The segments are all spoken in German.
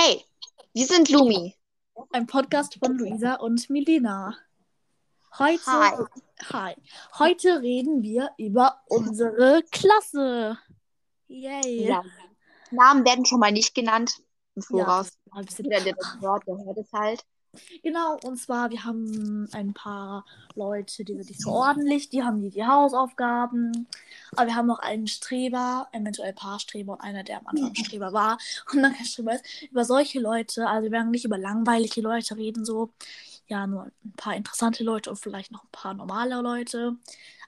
Hey, wir sind Lumi. Ein Podcast von Luisa und Milena. Heute, Hi. Hi. Heute reden wir über unsere Klasse. Yay. Ja. Namen werden schon mal nicht genannt im Voraus. Ja, ein bisschen- Jeder, der das hört, der hört es halt. Genau, und zwar, wir haben ein paar Leute, die sind nicht so ordentlich, die haben die, die Hausaufgaben. Aber wir haben noch einen Streber, eventuell ein paar Streber und einer, der am Anfang Streber war und dann kein Streber ist. Über solche Leute, also wir werden nicht über langweilige Leute reden, so. Ja, nur ein paar interessante Leute und vielleicht noch ein paar normale Leute.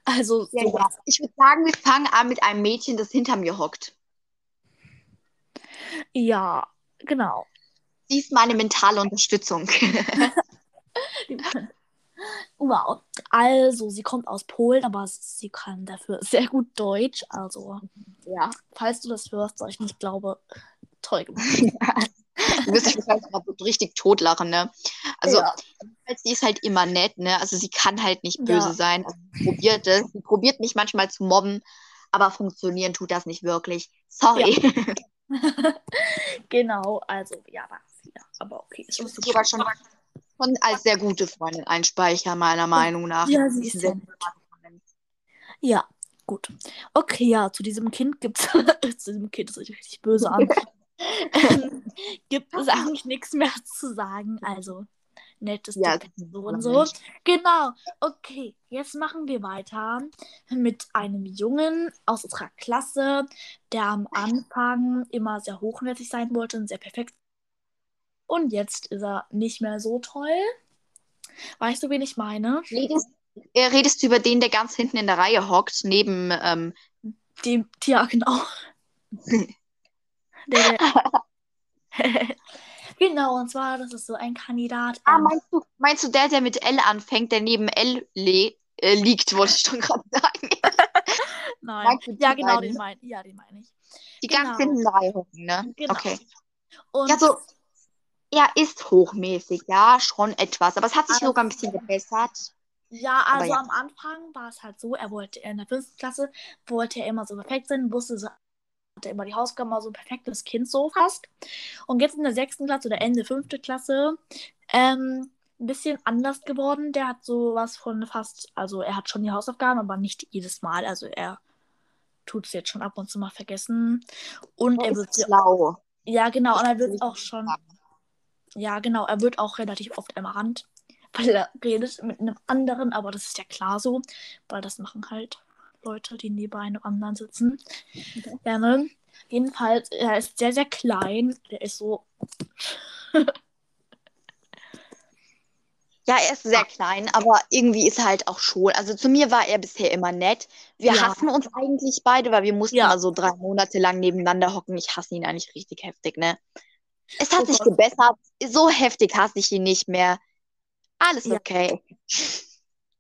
Also, Ja, so. ja. Ich würde sagen, wir fangen an mit einem Mädchen, das hinter mir hockt. ja, genau. Sie ist meine mentale Unterstützung. Wow. Also, sie kommt aus Polen, aber sie kann dafür sehr gut Deutsch. Also, ja. falls du das hörst, soll ich nicht glaube, toll gemacht. Du wirst dich wahrscheinlich mal so richtig totlachen, ne? Also, Ja. sie ist halt immer nett, ne? Also, sie kann halt nicht Ja. böse sein. Also, sie probiert es. Sie probiert mich manchmal zu mobben, aber funktionieren tut das nicht wirklich. Sorry. genau, also, ja, ja, aber okay. Ich ist sogar schon, schon als sehr gute Freundin einspeichern, meiner Meinung nach. Ja, Sie ist ist sehr Ja, gut. Okay, ja, zu diesem Kind gibt es, zu diesem Kind, das sich richtig böse an, ähm, gibt es eigentlich nichts mehr zu sagen. Also, nettes Ja, und so. Genau. Okay, jetzt machen wir weiter mit einem Jungen aus unserer Klasse, der am Anfang immer sehr hochwertig sein wollte und sehr perfekt. Und jetzt ist er nicht mehr so toll. Weißt du, wen ich meine? Redest, äh, redest du über den, der ganz hinten in der Reihe hockt, neben, ähm, Dem, ja, genau. Der, der genau, und zwar, das ist so ein Kandidat. ah, ähm, meinst du, meinst du der, der mit L anfängt, der neben L le äh, liegt, wollte ich schon gerade sagen. nein. Ja, genau, beiden? den meine ja, den meine ich. Die Genau. ganz hinten in der Reihe hocken, ne? Genau. Okay. Und Ja, so, er ist hochmäßig, ja, schon etwas, aber es hat sich Aber- sogar ein bisschen gebessert. Ja, also ja. am Anfang war es halt so, er wollte in der fünften Klasse, wollte er immer so perfekt sein, wusste so, hatte immer die Hausaufgaben, war so ein perfektes Kind so fast. Und jetzt in der sechsten Klasse oder Ende fünfte Klasse, ähm, ein bisschen anders geworden. Der hat so was von fast, also er hat schon die Hausaufgaben, aber nicht jedes Mal. Also er tut es jetzt schon ab und zu mal vergessen. Und er Er wird schlau. ja genau, und er wird auch schon sagen. Ja, genau. Er wird auch relativ oft ermahnt, weil er redet mit einem anderen, aber das ist ja klar so, weil das machen halt Leute, die neben einem anderen sitzen. Ja, ne? Jedenfalls, er ist sehr, sehr klein. Der ist so. Ja, er ist sehr klein, aber irgendwie ist er halt auch schon. Also zu mir war er bisher immer nett. Wir Ja. hassen uns eigentlich beide, weil wir mussten Ja. so drei Monate lang nebeneinander hocken. Ich hasse ihn eigentlich richtig heftig, ne? Es hat Oh sich Gott. gebessert. So heftig hasse ich ihn nicht mehr. Alles Ja. okay.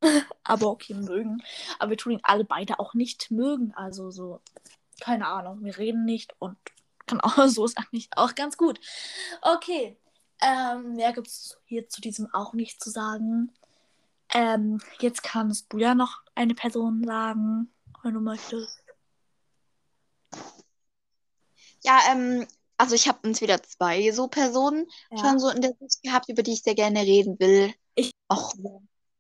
Aber okay, mögen. Aber wir tun ihn alle beide auch nicht mögen. Also so, keine Ahnung, wir reden nicht und genau, so ist eigentlich auch ganz gut. Okay, ähm, mehr gibt es hier zu diesem auch nicht zu sagen. Ähm, jetzt kannst du ja noch eine Person sagen, wenn du möchtest. Ja, ähm, also ich habe uns wieder zwei so Personen Ja. schon so in der Sicht gehabt, über die ich sehr gerne reden will. Ich- Och,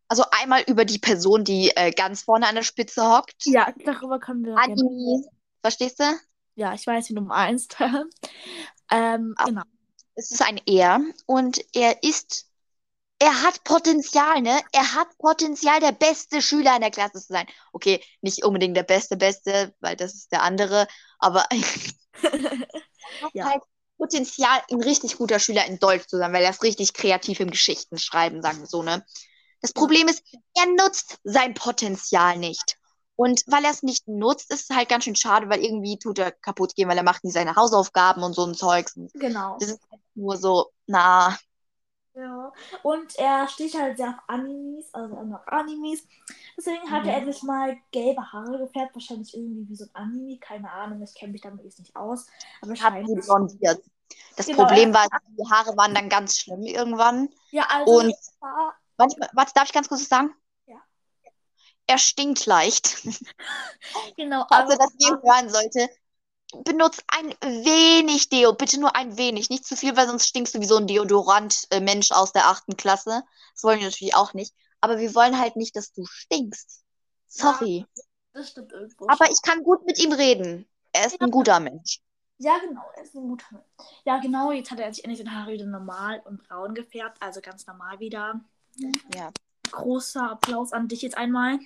also einmal über die Person, die äh, ganz vorne an der Spitze hockt. Ja, darüber können wir gerne. Anime. Verstehst du? Ja, ich weiß, wie du meinst. ähm, Ah. genau. Es ist ein Er und er ist, er hat Potenzial, ne? Er hat Potenzial, der beste Schüler in der Klasse zu sein. Okay, nicht unbedingt der beste, beste, weil das ist der andere, aber er hat Ja. halt Potenzial, ein richtig guter Schüler in Deutsch zu sein, weil er ist richtig kreativ im Geschichtenschreiben, sagen wir so, ne? Das Problem ist, er nutzt sein Potenzial nicht. Und weil er es nicht nutzt, ist es halt ganz schön schade, weil irgendwie tut er kaputt gehen, weil er macht nie seine Hausaufgaben und so ein Zeugs. Genau. das ist halt nur so, na, Ja, und er steht halt sehr auf Animes, also er mag Animes. Deswegen hatte Mhm. er sich mal gelbe Haare gefärbt, wahrscheinlich irgendwie wie so ein Anime, keine Ahnung, ich kenne mich damit jetzt nicht aus. Aber hat sie wahrscheinlich. blondiert. Das Genau, Problem war, die Haare waren dann ganz schlimm irgendwann. Ja, also Und- war, Warte, warte, darf ich ganz kurz was sagen? Ja. Er stinkt leicht. genau, Also, aber, das ihr hören sollte. Benutzt ein wenig Deo, bitte nur ein wenig, nicht zu viel, weil sonst stinkst du wie so ein Deodorant-Mensch aus der achten Klasse. Das wollen wir natürlich auch nicht. Aber wir wollen halt nicht, dass du stinkst. Sorry. Das stimmt irgendwo. Aber ich kann gut mit ihm reden. Er ist ein guter Mensch. Ja, genau, er ist ein guter Mann. Ja, genau, jetzt hat er sich endlich den Haare wieder normal und braun gefärbt, also ganz normal wieder. Ja. Großer Applaus an dich jetzt einmal.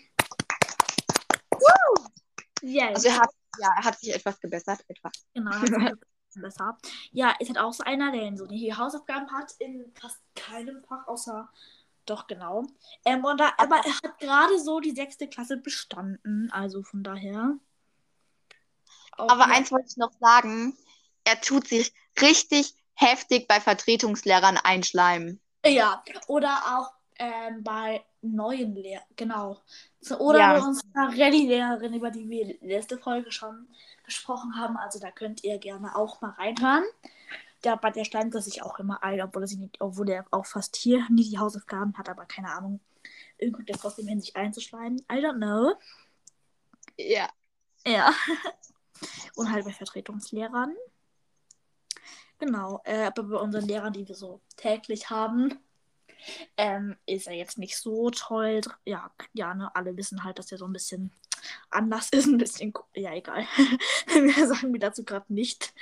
Yes. Also er hat, ja, er hat sich etwas gebessert. Etwas. Genau, er hat sich besser. Ja, ist halt auch so einer, der so die Hausaufgaben hat in fast keinem Fach, außer doch, genau. Ähm, und da, aber er hat gerade so die sechste Klasse bestanden, also von daher. Aber eins wollte ich noch sagen. Er tut sich richtig heftig bei Vertretungslehrern einschleimen. Ja, oder auch ähm, bei neuen Lehrern, genau. So, oder Ja. bei unserer Rallye-Lehrerin, über die wir letzte Folge schon gesprochen haben. Also da könnt ihr gerne auch mal reinhören. Der, bei der schleimt er sich auch immer ein, obwohl er, sie nicht, obwohl er auch fast hier nie die Hausaufgaben hat, aber keine Ahnung. Irgendwie kommt er trotzdem hin, sich einzuschleimen. I don't know. Ja. Ja. Und halt bei Vertretungslehrern. Genau. Äh, aber bei unseren Lehrern, die wir so täglich haben, ähm, ist er jetzt nicht so toll. Ja, ja, ne, alle wissen halt, dass er so ein bisschen anders ist, ein bisschen. Ja, egal. Mehr sagen wir dazu gerade nicht.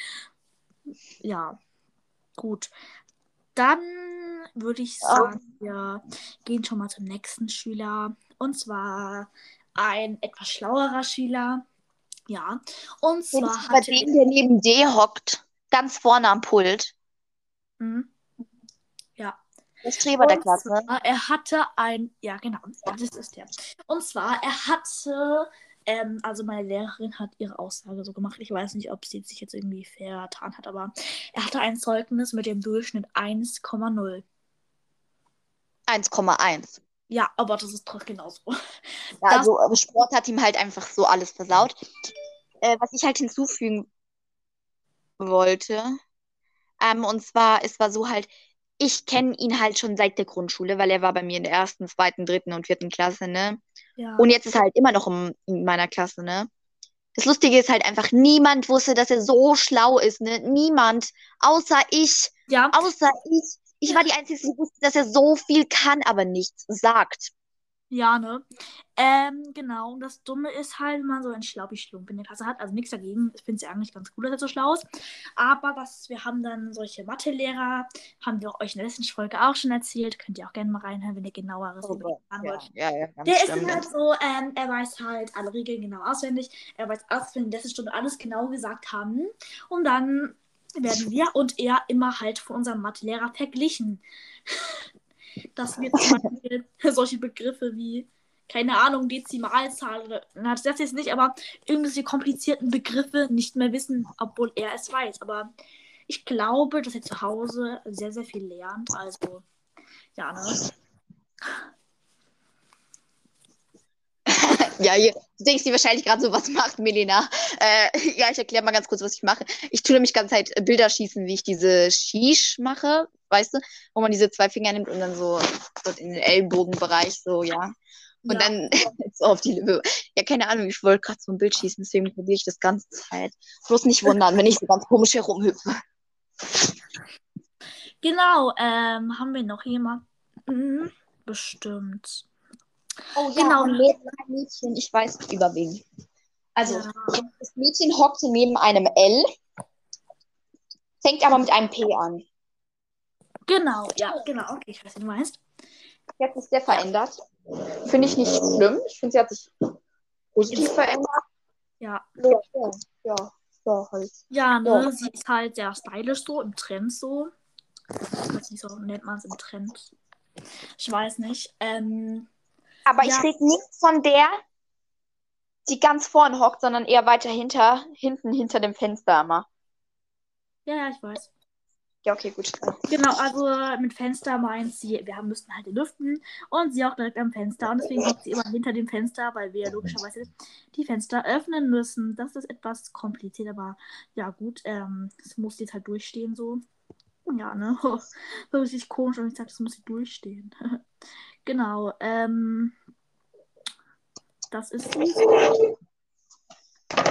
Ja, gut. Dann würde ich sagen, wir gehen schon mal zum nächsten Schüler. Und zwar ein etwas schlauerer Schüler. Ja. Und zwar bei dem, der neben D hockt, ganz vorne am Pult. Mhm. Der Streber der Klasse. zwar, er hatte ein, ja genau, das ist der. Und zwar, er hatte, ähm, also meine Lehrerin hat ihre Aussage so gemacht. Ich weiß nicht, ob sie sich jetzt irgendwie vertan hat, aber er hatte ein Zeugnis mit dem Durchschnitt 1,0. 1,1. Ja, aber das ist doch genauso. Ja, Das- also Sport hat ihm halt einfach so alles versaut. Äh, was ich halt hinzufügen wollte, ähm, und zwar, es war so halt, ich kenne ihn halt schon seit der Grundschule, weil er war bei mir in der ersten, zweiten, dritten und vierten Klasse, ne? Ja. Und jetzt ist er halt immer noch in meiner Klasse, ne? Das Lustige ist halt einfach, niemand wusste, dass er so schlau ist, ne? Niemand, außer ich, ja, außer ich. Ich war die Einzige, die wusste, dass er so viel kann, aber nichts sagt. Ja, ne? Ähm, genau. Und das Dumme ist halt, wenn man so einen Schlaubi-Schlump in der Klasse hat. Also nichts dagegen. Ich finde es ja eigentlich ganz cool, dass er so schlau ist. Aber was, wir haben dann solche Mathelehrer, haben wir euch in der letzten Folge auch schon erzählt. Könnt ihr auch gerne mal reinhören, wenn ihr genaueres über ihn erfahren wollt. ja, ja, ganz Der ist schlimm. dann halt so, ähm, er weiß halt alle Regeln genau auswendig. Er weiß auch, wenn wir in der letzten Stunde alles genau gesagt haben. Und dann werden wir und er immer halt von unserem Mathelehrer verglichen. Dass wir zum Beispiel solche Begriffe wie, keine Ahnung, Dezimalzahl oder, na, das jetzt nicht, aber irgendwelche komplizierten Begriffe nicht mehr wissen, obwohl er es weiß. Aber ich glaube, dass er zu Hause sehr, sehr viel lernt. Also, ja, ne? Ja, hier, du denkst dir wahrscheinlich gerade so, was macht Melina? Äh, ja, ich erkläre mal ganz kurz, was ich mache. Ich tue nämlich ganze Zeit Bilder schießen, wie ich diese Shish mache, weißt du? Wo man diese zwei Finger nimmt und dann so dort in den Ellbogenbereich, so, ja. Und Ja. dann so auf die Lippe. Ja, keine Ahnung, ich wollte gerade so ein Bild schießen, deswegen probiere ich das ganze Zeit. Bloß nicht wundern, wenn ich so ganz komisch herumhüpfe. Genau, ähm, haben wir noch jemanden? Bestimmt. Oh ja, Genau. ein Mädchen, ich weiß über wen. Also, Ja. das Mädchen hockte neben einem L, fängt aber mit einem P an. Genau, ja, genau. Okay, ich weiß, wie du meinst. Jetzt ist der verändert. Finde ich nicht schlimm. Ich finde, sie hat sich positiv verändert. Ja. Ja, ja, ja, ja halt. Ja, ne, Ja. sie ist halt sehr stylisch so, im Trend so. Ich weiß nicht, so nennt man es im Trend. Ich weiß nicht. Ähm, Aber Ja. ich rede nicht von der, die ganz vorne hockt, sondern eher weiter hinter, hinten hinter dem Fenster immer. ja, ja, ich weiß. Ja, okay, gut. Genau, also mit Fenster meint sie, wir haben, müssten halt lüften und sie auch direkt am Fenster. Und deswegen hockt sie immer hinter dem Fenster, weil wir logischerweise die Fenster öffnen müssen. Das ist etwas kompliziert, aber ja, gut, ähm, das muss jetzt halt durchstehen so. Ja, ne? So richtig komisch und ich sag, das muss sie durchstehen. genau, ähm. Das ist sie.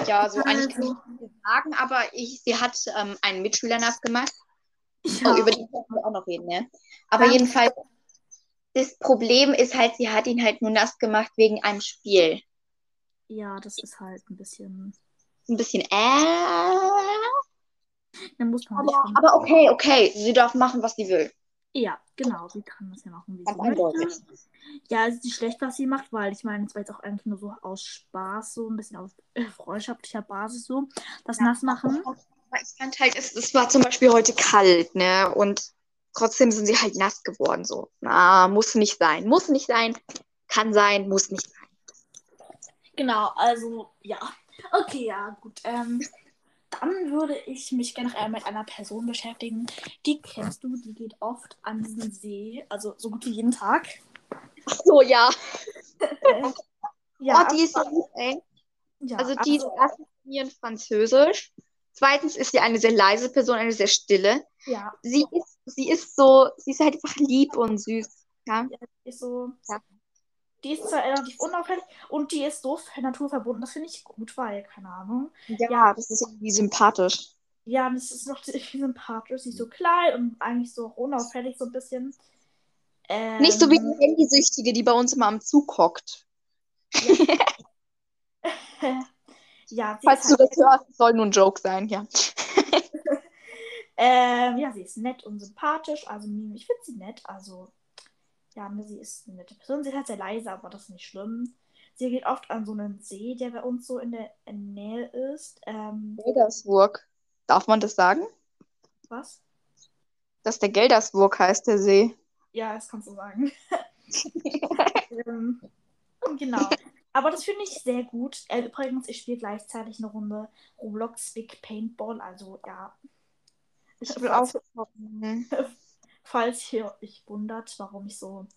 Ja, so eigentlich kann ich Also, sagen, aber ich, sie hat ähm, einen Mitschüler nass gemacht. Ja. Oh, über den können wir auch noch reden, ne? Aber Ja. jedenfalls, das Problem ist halt, sie hat ihn halt nur nass gemacht wegen einem Spiel. ja, das ist halt ein bisschen. Ein bisschen äh. Da muss man Aber, aber okay, okay. Sie darf machen, was sie will. Ja, genau, sie kann das ja machen, wie Ganz sie möchte. eindeutig. Ja, es ist nicht schlecht, was sie macht, weil ich meine, es war jetzt auch eigentlich nur so aus Spaß, so ein bisschen auf äh, freundschaftlicher Basis so. Das Nassmachen. Ich fand halt, es, es war zum Beispiel heute kalt, ne? Und trotzdem sind sie halt nass geworden, so. Na, muss nicht sein. Muss nicht sein. Kann sein, muss nicht sein. Genau, also ja. Okay, ja, gut. Ähm, dann würde ich mich gerne noch einmal mit einer Person beschäftigen. Die kennst du, die geht oft an diesen See, also so gut wie jeden Tag. Ach so, ja. Äh, ja, oh, die ist so lieb, ey. ja, Also die ist erstens in Französisch. Zweitens ist sie eine sehr leise Person, eine sehr stille. ja, Sie ist, sie ist so, sie ist halt einfach lieb und süß. Ja. ist so. Ja. Die ist zwar relativ unauffällig und die ist so naturverbunden. Das finde ich gut, weil, keine Ahnung. ja, das ist irgendwie sympathisch. Ja, es ist noch sympathisch. Sie ist so klein und eigentlich so unauffällig, so ein bisschen. Ähm, Nicht so wie die Handysüchtige, die bei uns immer am Zug hockt. ja, sie Falls du halt das hörst, soll nur ein Joke sein, ja. Ähm, ja, sie ist nett und sympathisch. Also, ich finde sie nett. Also, ja, ne, sie ist eine nette Person. Sie ist halt sehr leise, aber das ist nicht schlimm. Sie geht oft an so einen See, der bei uns so in der Nähe ist. Ähm, Geldersburg. Darf man das sagen? was? Dass der Geldersburg heißt, der See. Ja, das kannst du sagen. ähm, genau. Aber das finde ich sehr gut. Äh, übrigens, ich spiele gleichzeitig eine Runde Roblox Big Paintball. Also, ja. Ich will auch. Falls ihr euch wundert, warum ich so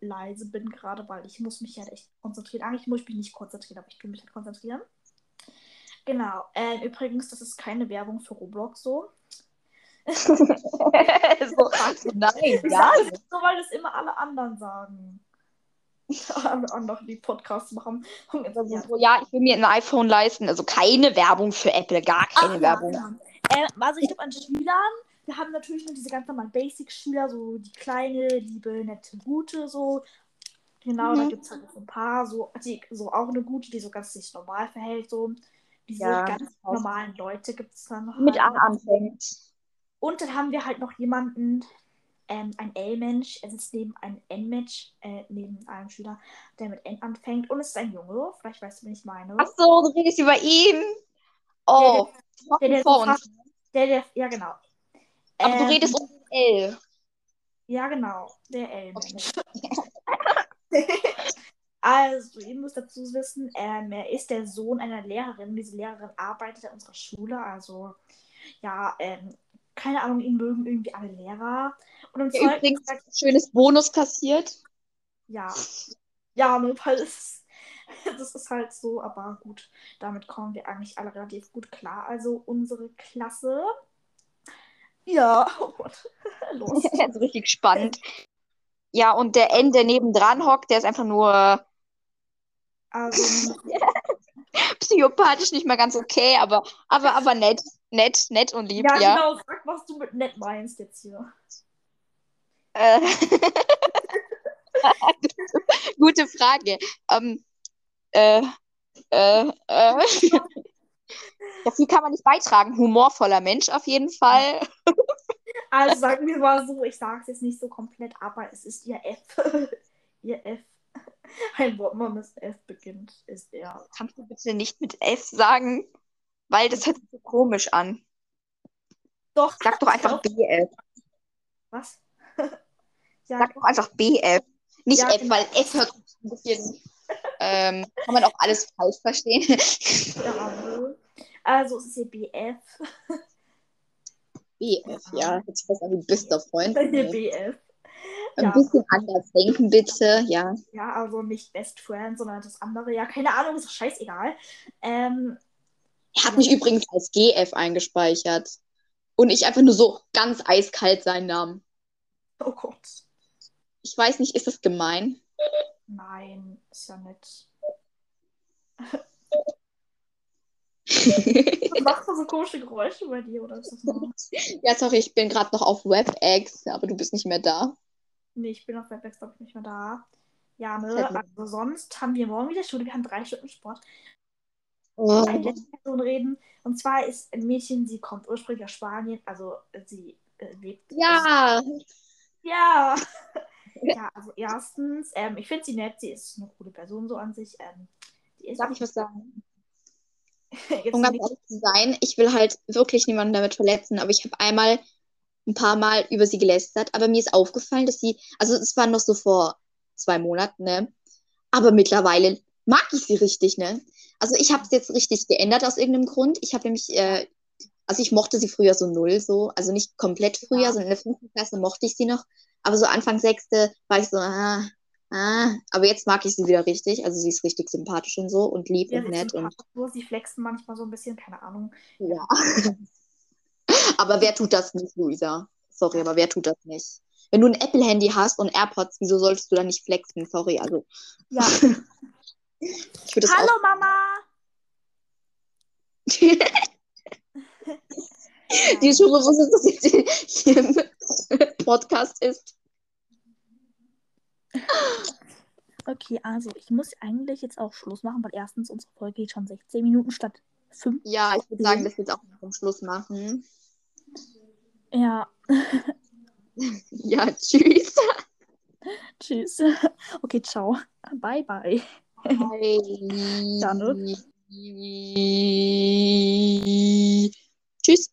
leise bin gerade, weil ich muss mich halt echt konzentrieren. Eigentlich muss ich mich nicht konzentrieren, aber ich tue mich halt konzentrieren. Genau. Äh, übrigens, das ist keine Werbung für Roblox so. so, nein, Ich ja. sage so, weil das immer alle anderen sagen. alle anderen, die Podcasts machen. Und jetzt, Also, ja. so, ja, ich will mir ein iPhone leisten. Also keine Werbung für Apple, gar keine Ach, Werbung. Ja, ja. Äh, also ich glaube an Schülern, wir haben natürlich noch diese ganz normalen Basic-Schüler, so die kleine, liebe, nette, gute, so. Genau, da Mhm. gibt es halt so ein paar, so, die, so auch eine gute, die so ganz sich normal verhält, so. Diese Ja, ganz normalen Leute gibt es dann noch. Mit halt. Anfängt. Und dann haben wir halt noch jemanden, ähm, ein L-Mensch, er sitzt neben einem N-Mensch, äh, neben einem Schüler, der mit N anfängt. Und es ist ein Junge, vielleicht weißt du, wen ich meine. Ach so, du redest über ihn. Oh, der, der vor so uns. Der, der, ja genau. Aber du Ähm, redest um L. Ja, genau, der L-Mensch. also, ihr müsst dazu wissen, ähm, er ist der Sohn einer Lehrerin. Diese Lehrerin arbeitet an unserer Schule. Also, ja, ähm, keine Ahnung, ihn mögen irgendwie alle Lehrer. Und im Der zweiten übrigens Tag, ein schönes Bonus kassiert. ja, ja, nur weil es, das ist halt so, aber gut, damit kommen wir eigentlich alle relativ gut klar. Also, unsere Klasse. Ja, oh Gott, los. Das ist richtig spannend. Ja, und der N, der nebendran hockt, der ist einfach nur Also, psychopathisch nicht mal ganz okay, aber, aber, aber nett. Nett, nett und lieb, ja, ja. genau, sag, was du mit nett meinst jetzt hier. Äh, Gute Frage. Ähm, äh, äh, äh. Ja, viel kann man nicht beitragen. Humorvoller Mensch auf jeden Fall. Also sagen wir mal so, ich sage es jetzt nicht so komplett, aber es ist ihr F. ihr F. Ein Wort, man mit F beginnt, ist er. Kannst du bitte nicht mit F sagen? Weil das so komisch an. Doch. Sag doch einfach BF. Was? ja, Sag doch einfach BF. Nicht Ja, F, genau. weil F hört ein bisschen. Ähm, kann man auch alles falsch verstehen. ja. Also es ist ihr BF. BF, ja. Sich fast an wie bester Freund. ihr BF. Ein Ja. bisschen anders denken, bitte. Ja. Ja, also nicht Best Friend, sondern das andere. Ja, keine Ahnung, ist doch scheißegal. Ähm, Er hat mich übrigens als GF eingespeichert. Und ich einfach nur so ganz eiskalt seinen Namen. oh Gott. Ich weiß nicht, ist das gemein? Nein, ist ja nett. Was macht man so komische Geräusche bei dir, oder ist das normal? ja, sorry, ich bin gerade noch auf WebEx, aber du bist nicht mehr da. Nee, ich bin auf Webex, glaube ich, nicht mehr da. Ja, ne? Also sonst haben wir morgen wieder Schule. Wir haben drei Stunden Sport. Letzte Person reden. Und zwar ist ein Mädchen, sie kommt ursprünglich aus Spanien. Also sie äh, lebt. Ja, Ja. ja, also erstens, ähm, ich finde sie nett. Sie ist eine coole Person so an sich. Ähm, die ist darf ich was sagen? Um ganz ehrlich zu sein, ich will halt wirklich niemanden damit verletzen, aber ich habe einmal ein paar Mal über sie gelästert, aber mir ist aufgefallen, dass sie, also es war noch so vor zwei Monaten, ne? Aber mittlerweile mag ich sie richtig, ne? Also ich habe es jetzt richtig geändert aus irgendeinem Grund. Ich habe nämlich, äh, also ich mochte sie früher so null, so, also nicht komplett früher, Ja. sondern in der fünften Klasse mochte ich sie noch, aber so Anfang sechste war ich so, ah, ah, aber jetzt mag ich sie wieder richtig. Also sie ist richtig sympathisch und so und lieb ja, und nett und sie flexen manchmal so ein bisschen, keine Ahnung. ja. Aber wer tut das nicht, Luisa? Sorry, aber wer tut das nicht? Wenn du ein Apple-Handy hast und AirPods, wieso solltest du dann nicht flexen? Sorry, also Ja. ich würde das Hallo Mama! auch. Die schon bewusst ist, dass jetzt hier im Podcast ist. Okay, also ich muss eigentlich jetzt auch Schluss machen, weil erstens unsere Folge geht schon 16 Minuten statt 5. Ja, ich würde sagen, dass wir jetzt auch zum Schluss machen. Ja, Ja, tschüss. tschüss. Okay, ciao. Bye, bye. Ne? Tschüss.